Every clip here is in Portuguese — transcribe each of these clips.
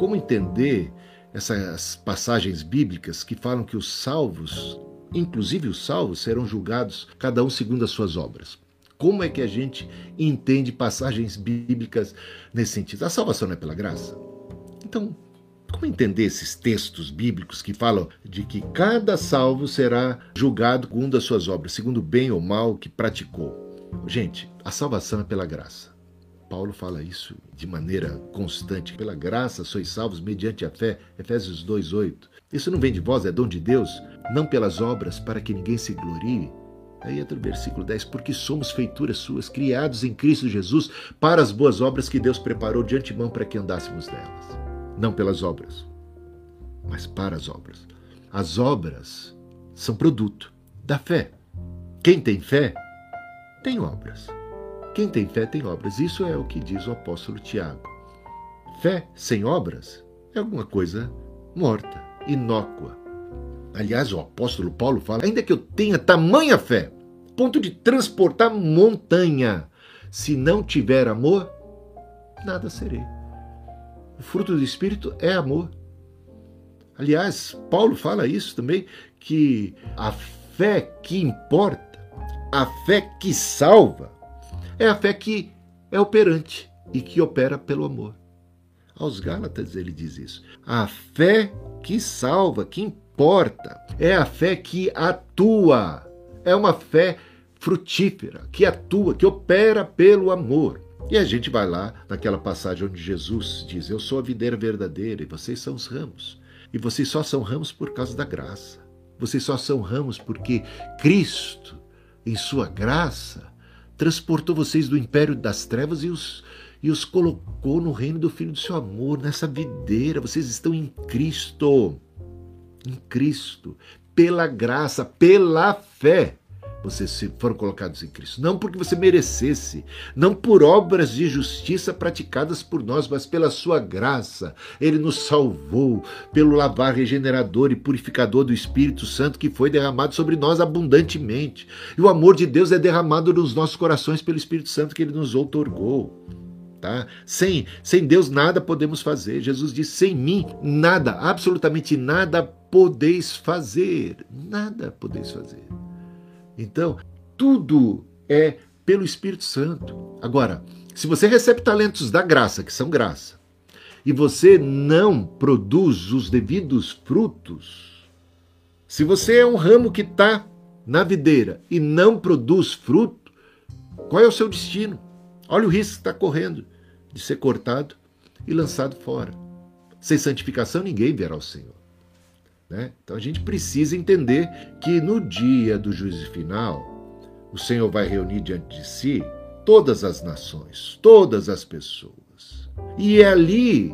como entender essas passagens bíblicas que falam que os salvos, inclusive os salvos, serão julgados cada um segundo as suas obras. Como é que a gente entende passagens bíblicas nesse sentido? A salvação não é pela graça? Então, como entender esses textos bíblicos que falam de que cada salvo será julgado segundo as suas obras, segundo o bem ou mal que praticou? Gente, a salvação é pela graça. Paulo fala isso de maneira constante. Pela graça sois salvos mediante a fé. Efésios 2:8. Isso não vem de vós, é dom de Deus, não pelas obras, para que ninguém se glorie. Aí entra o versículo 10, porque somos feituras suas, criados em Cristo Jesus, para as boas obras que Deus preparou de antemão para que andássemos nelas. Não pelas obras, mas para as obras. As obras são produto da fé. Quem tem fé, tem obras. Quem tem fé tem obras. Isso é o que diz o apóstolo Tiago. Fé sem obras é alguma coisa morta, inócua. Aliás, o apóstolo Paulo fala: ainda que eu tenha tamanha fé, ponto de transportar montanha, se não tiver amor, nada serei. O fruto do Espírito é amor. Aliás, Paulo fala isso também, que a fé que importa, a fé que salva, é a fé que é operante e que opera pelo amor. Aos Gálatas ele diz isso. A fé que salva, que importa, é a fé que atua. É uma fé frutífera, que atua, que opera pelo amor. E a gente vai lá naquela passagem onde Jesus diz: Eu sou a videira verdadeira e vocês são os ramos. E vocês só são ramos por causa da graça. Vocês só são ramos porque Cristo, em sua graça, transportou vocês do império das trevas e os, e os colocou no reino do Filho do seu amor, nessa videira. Vocês estão em Cristo. Em Cristo. Pela graça, pela fé vocês foram colocados em Cristo. Não porque você merecesse, não por obras de justiça praticadas por nós, mas pela sua graça. Ele nos salvou pelo lavar regenerador e purificador do Espírito Santo que foi derramado sobre nós abundantemente. E o amor de Deus é derramado nos nossos corações pelo Espírito Santo que ele nos outorgou. Tá? Sem, sem Deus nada podemos fazer. Jesus disse: sem mim nada, absolutamente nada podeis fazer. Nada podeis fazer. Então, tudo é pelo Espírito Santo. Agora, se você recebe talentos da graça, que são graça, e você não produz os devidos frutos, se você é um ramo que está na videira e não produz fruto, qual é o seu destino? Olha o risco que está correndo de ser cortado e lançado fora. Sem santificação, ninguém verá o Senhor. Né? Então a gente precisa entender que no dia do juízo final, o Senhor vai reunir diante de si todas as nações, todas as pessoas. E ali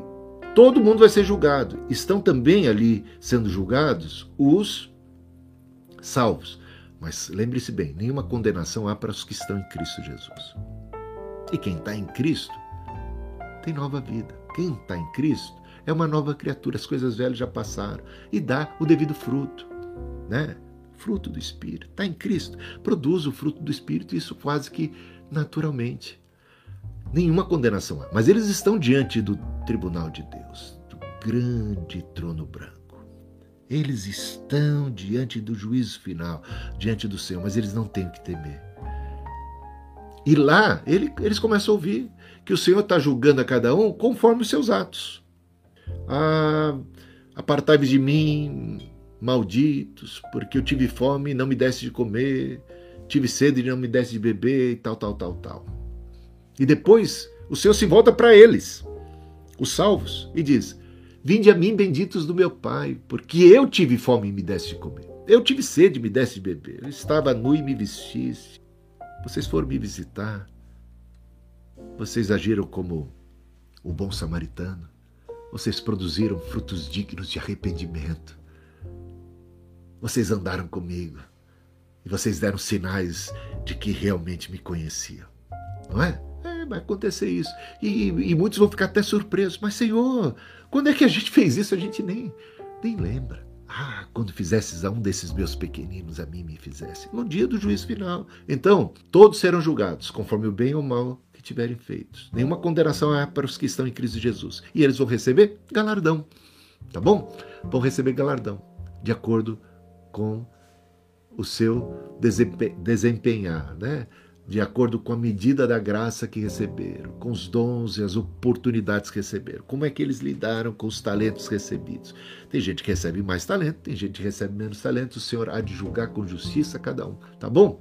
todo mundo vai ser julgado. Estão também ali sendo julgados os salvos. Mas lembre-se bem: nenhuma condenação há para os que estão em Cristo Jesus. E quem está em Cristo tem nova vida. Quem está em Cristo é uma nova criatura, as coisas velhas já passaram. E dá o devido fruto, né? Fruto do Espírito. Está em Cristo. Produz o fruto do Espírito, isso quase que naturalmente. Nenhuma condenação há. Mas eles estão diante do tribunal de Deus, do grande trono branco. Eles estão diante do juízo final, diante do Senhor, mas eles não têm o que temer. E lá ele, eles começam a ouvir que o Senhor está julgando a cada um conforme os seus atos. Ah, apartai-vos de mim, malditos, porque eu tive fome e não me desse de comer, tive sede e não me desse de beber, e tal, tal, tal, tal. E depois o Senhor se volta para eles, os salvos, e diz: Vinde a mim, benditos do meu Pai, porque eu tive fome e me desse de comer. Eu tive sede e me desse de beber. Eu estava nu e me vestisse. Vocês foram me visitar. Vocês agiram como o bom samaritano. Vocês produziram frutos dignos de arrependimento. Vocês andaram comigo e vocês deram sinais de que realmente me conheciam. Não é? É, vai acontecer isso. E, e, muitos vão ficar até surpresos. Mas, Senhor, quando é que a gente fez isso? A gente nem, nem lembra. Ah, quando fizesses a um desses meus pequeninos, a mim me fizesse. No dia do juízo final. Então, todos serão julgados, conforme o bem ou o mal tiverem feito. Nenhuma condenação é para os que estão em Cristo Jesus. E eles vão receber galardão. Tá bom? Vão receber galardão de acordo com o seu desempenhar, né? de acordo com a medida da graça que receberam, com os dons e as oportunidades que receberam. Como é que eles lidaram com os talentos recebidos? Tem gente que recebe mais talento, tem gente que recebe menos talento. O Senhor há de julgar com justiça cada um, tá bom?